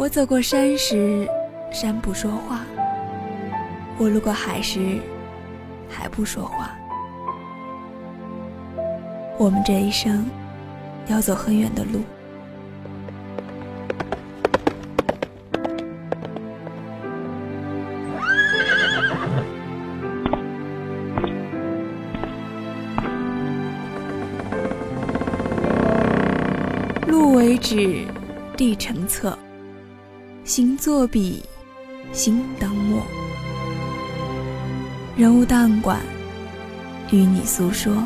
我走过山时，山不说话；我路过海时，海不说话。我们这一生要走很远的路，路为纸，地成册。心作笔，心当墨。人物档案馆，与你诉说。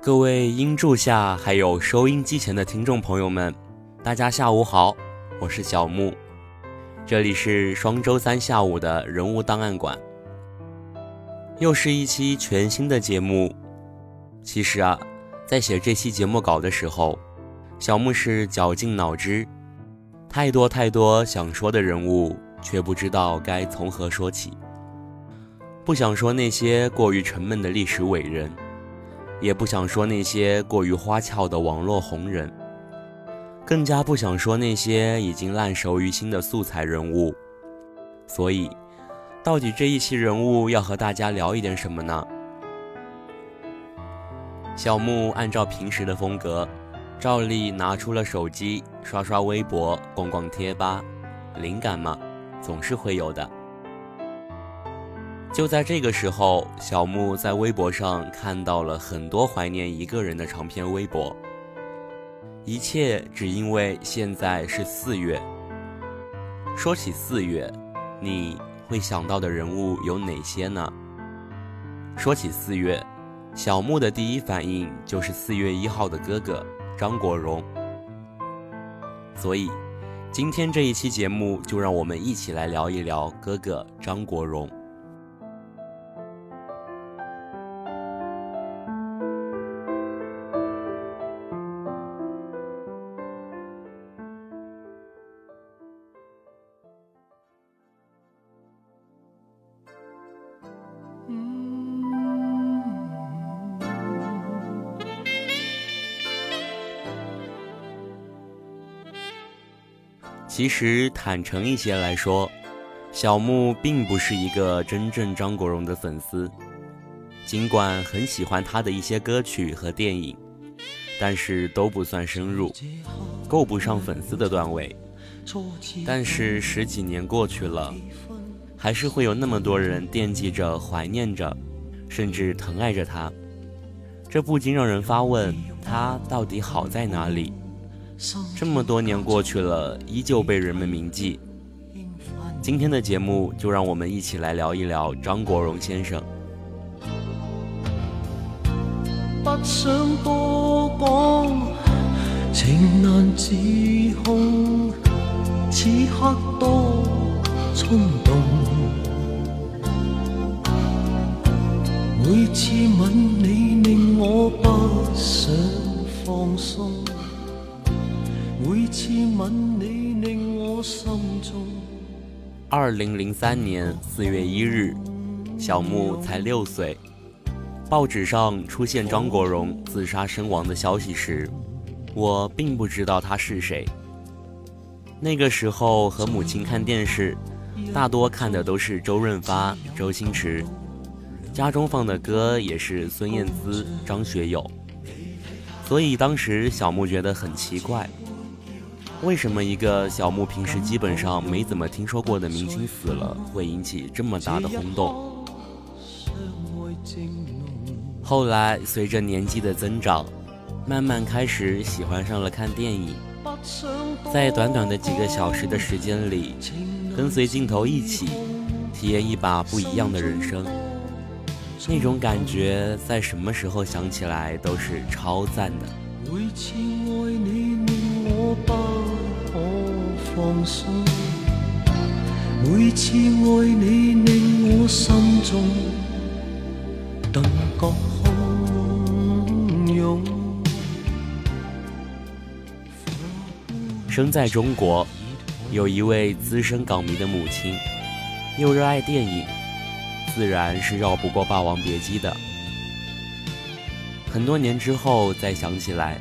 各位音柱下还有收音机前的听众朋友们，大家下午好，我是小木，这里是双周三下午的人物档案馆，又是一期全新的节目。其实啊，在写这期节目稿的时候，小木是绞尽脑汁，太多太多想说的人物，却不知道该从何说起。不想说那些过于沉闷的历史伟人。也不想说那些过于花俏的网络红人，更加不想说那些已经烂熟于心的素材人物。所以，到底这一期人物要和大家聊一点什么呢？小木按照平时的风格，照例拿出了手机，刷刷微博，逛逛贴吧。灵感嘛，总是会有的。就在这个时候，小木在微博上看到了很多怀念一个人的长篇微博。一切只因为现在是四月。说起四月，你会想到的人物有哪些呢？说起四月，小木的第一反应就是四月一号的哥哥张国荣。所以，今天这一期节目就让我们一起来聊一聊哥哥张国荣。其实坦诚一些来说，小木并不是一个真正张国荣的粉丝，尽管很喜欢他的一些歌曲和电影，但是都不算深入，够不上粉丝的段位。但是十几年过去了，还是会有那么多人惦记着、怀念着，甚至疼爱着他，这不禁让人发问：他到底好在哪里？这么多年过去了，依旧被人们铭记。今天的节目就让我们一起来聊一聊张国荣先生。不想多讲，情难自控，此刻多冲动。每次吻你，令我不想放松。每次吻你令我心中二零零三年四月一日，小木才六岁。报纸上出现张国荣自杀身亡的消息时，我并不知道他是谁。那个时候和母亲看电视，大多看的都是周润发、周星驰，家中放的歌也是孙燕姿、张学友，所以当时小木觉得很奇怪。为什么一个小木平时基本上没怎么听说过的明星死了，会引起这么大的轰动？后来随着年纪的增长，慢慢开始喜欢上了看电影，在短短的几个小时的时间里，跟随镜头一起体验一把不一样的人生。那种感觉，在什么时候想起来都是超赞的。放松，每次爱你令我心中顿觉汹涌。生在中国，有一位资深港迷的母亲，又热爱电影。自然是绕不过《霸王别姬》的。很多年之后再想起来，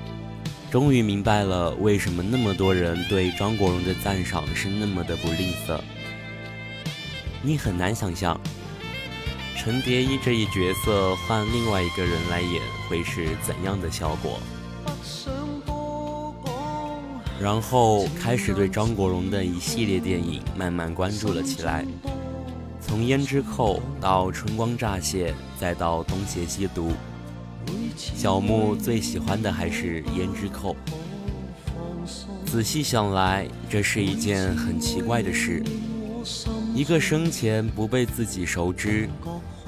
终于明白了为什么那么多人对张国荣的赞赏是那么的不吝啬。你很难想象，陈蝶衣这一角色换另外一个人来演会是怎样的效果。然后开始对张国荣的一系列电影慢慢关注了起来。从胭脂扣到春光乍泄，再到东邪西毒，小木最喜欢的还是胭脂扣。仔细想来，这是一件很奇怪的事：一个生前不被自己熟知，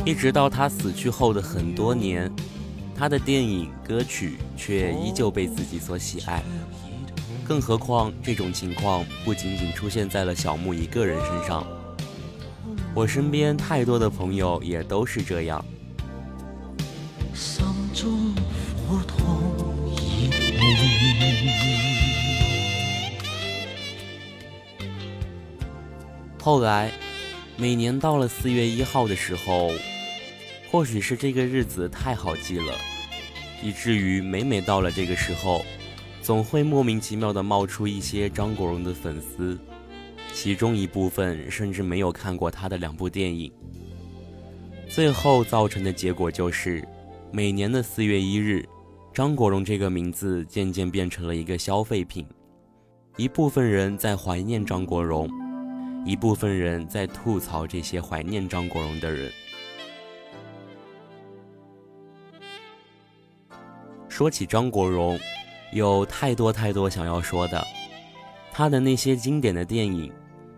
一直到他死去后的很多年，他的电影歌曲却依旧被自己所喜爱。更何况，这种情况不仅仅出现在了小木一个人身上。我身边太多的朋友也都是这样。后来，每年到了四月一号的时候，或许是这个日子太好记了，以至于每每到了这个时候，总会莫名其妙的冒出一些张国荣的粉丝。其中一部分甚至没有看过他的两部电影，最后造成的结果就是，每年的四月一日，张国荣这个名字渐渐变成了一个消费品。一部分人在怀念张国荣，一部分人在吐槽这些怀念张国荣的人。说起张国荣，有太多太多想要说的，他的那些经典的电影。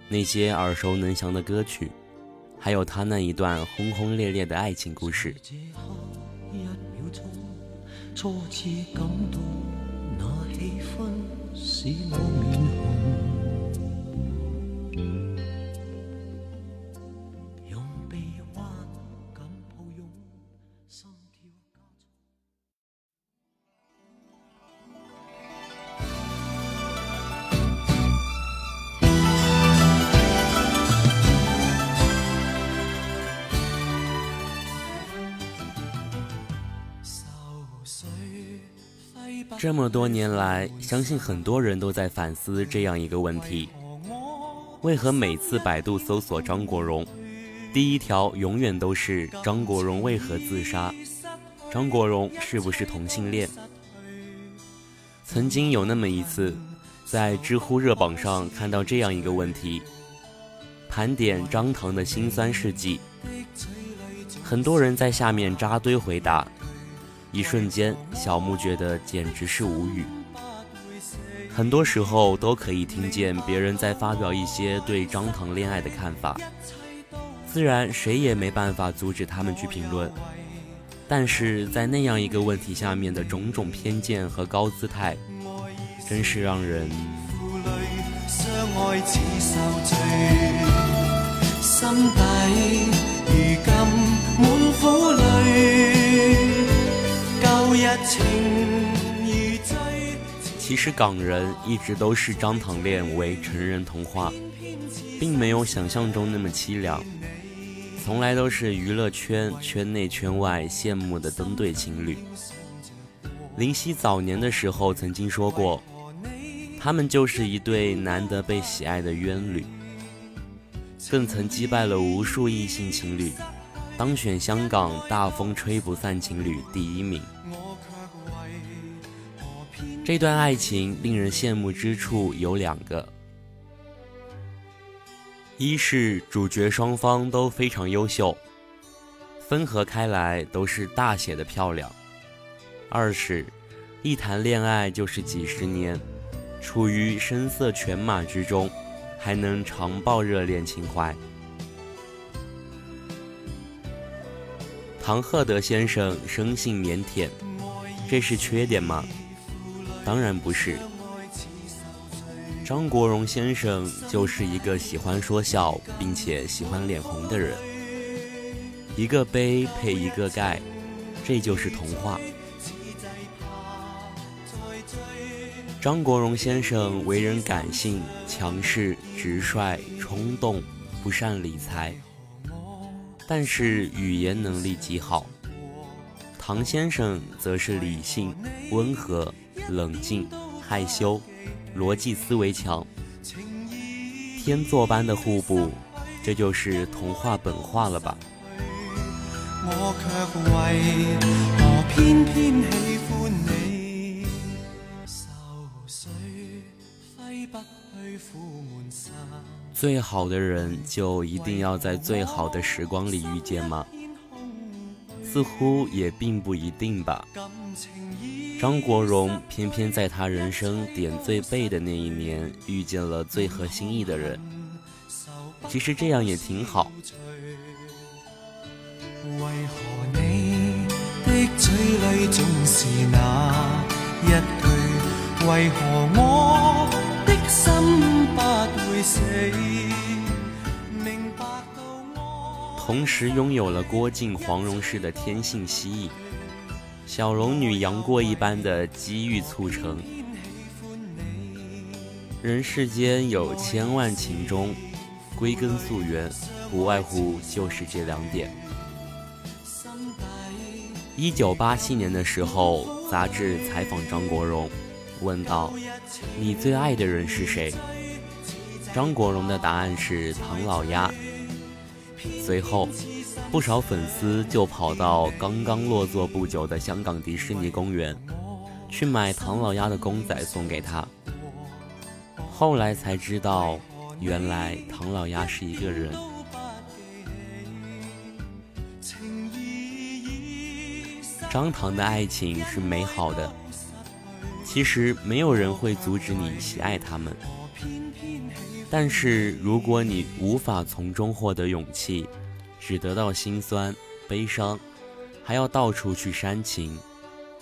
那些耳熟能详的歌曲，还有他那一段轰轰烈烈的爱情故事。初次感到那气氛使我面红。这么多年来，相信很多人都在反思这样一个问题：为何每次百度搜索张国荣，第一条永远都是张国荣为何自杀？张国荣是不是同性恋？曾经有那么一次，在知乎热榜上看到这样一个问题，盘点张唐的辛酸事迹，很多人在下面扎堆回答。一瞬间，小木觉得简直是无语。很多时候都可以听见别人在发表一些对张腾恋爱的看法，自然谁也没办法阻止他们去评论。但是在那样一个问题下面的种种偏见和高姿态，真是让人。心底如今。其实港人一直都视张唐恋为成人童话，并没有想象中那么凄凉，从来都是娱乐圈圈内圈外羡慕的登对情侣。林夕早年的时候曾经说过，他们就是一对难得被喜爱的冤侣，更曾击败了无数异性情侣，当选香港大风吹不散情侣第一名。这段爱情令人羡慕之处有两个：一是主角双方都非常优秀，分合开来都是大写的漂亮；二是一谈恋爱就是几十年，处于声色犬马之中，还能常抱热恋情怀。唐鹤德先生生性腼腆，这是缺点吗？当然不是。张国荣先生就是一个喜欢说笑并且喜欢脸红的人，一个杯配一个盖，这就是童话。张国荣先生为人感性、强势、直率、冲动，不善理财。但是语言能力极好，唐先生则是理性、温和、冷静、害羞，逻辑思维强，天作般的互补，这就是童话本话了吧？最好的人就一定要在最好的时光里遇见吗？似乎也并不一定吧。张国荣偏偏在他人生点最背的那一年遇见了最合心意的人。其实这样也挺好。为何你的嘴里总是那一句？为何我的心不会死？明白到我同时拥有了郭靖、黄蓉式的天性蜥蜴，小龙女杨过一般的机遇促成。人世间有千万情中，归根溯源，不外乎就是这两点。一九八七年的时候，杂志采访张国荣，问道：“你最爱的人是谁？”张国荣的答案是唐老鸭。随后，不少粉丝就跑到刚刚落座不久的香港迪士尼公园，去买唐老鸭的公仔送给他。后来才知道，原来唐老鸭是一个人。张唐的爱情是美好的，其实没有人会阻止你喜爱他们。但是，如果你无法从中获得勇气，只得到心酸、悲伤，还要到处去煽情，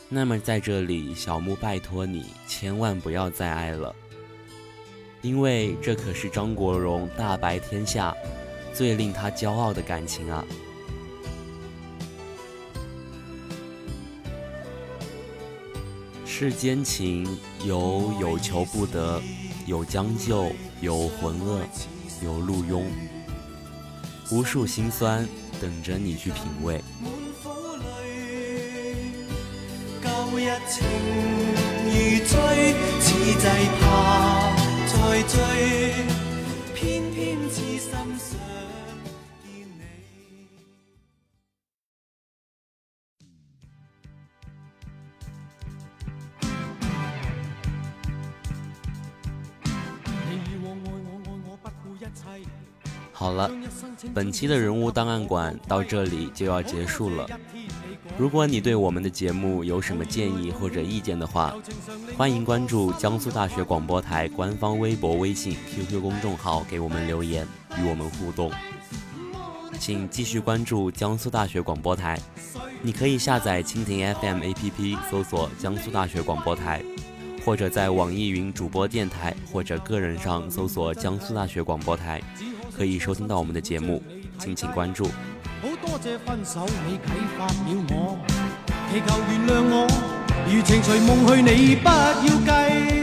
那么在这里，小木拜托你，千万不要再爱了，因为这可是张国荣大白天下最令他骄傲的感情啊！世间情有有求不得，有将就。有浑噩，有陆庸，无数心酸等着你去品味。旧日情如醉，此际怕再追，偏偏痴心想本期的人物档案馆到这里就要结束了。如果你对我们的节目有什么建议或者意见的话，欢迎关注江苏大学广播台官方微博、微信、QQ 公众号给我们留言，与我们互动。请继续关注江苏大学广播台，你可以下载蜻蜓 FM APP，搜索江苏大学广播台，或者在网易云主播电台或者个人上搜索江苏大学广播台。可以收听到我们的节目，敬请关注。好多谢分手，你启发了我，祈求原谅我，余情随梦去，你不要介。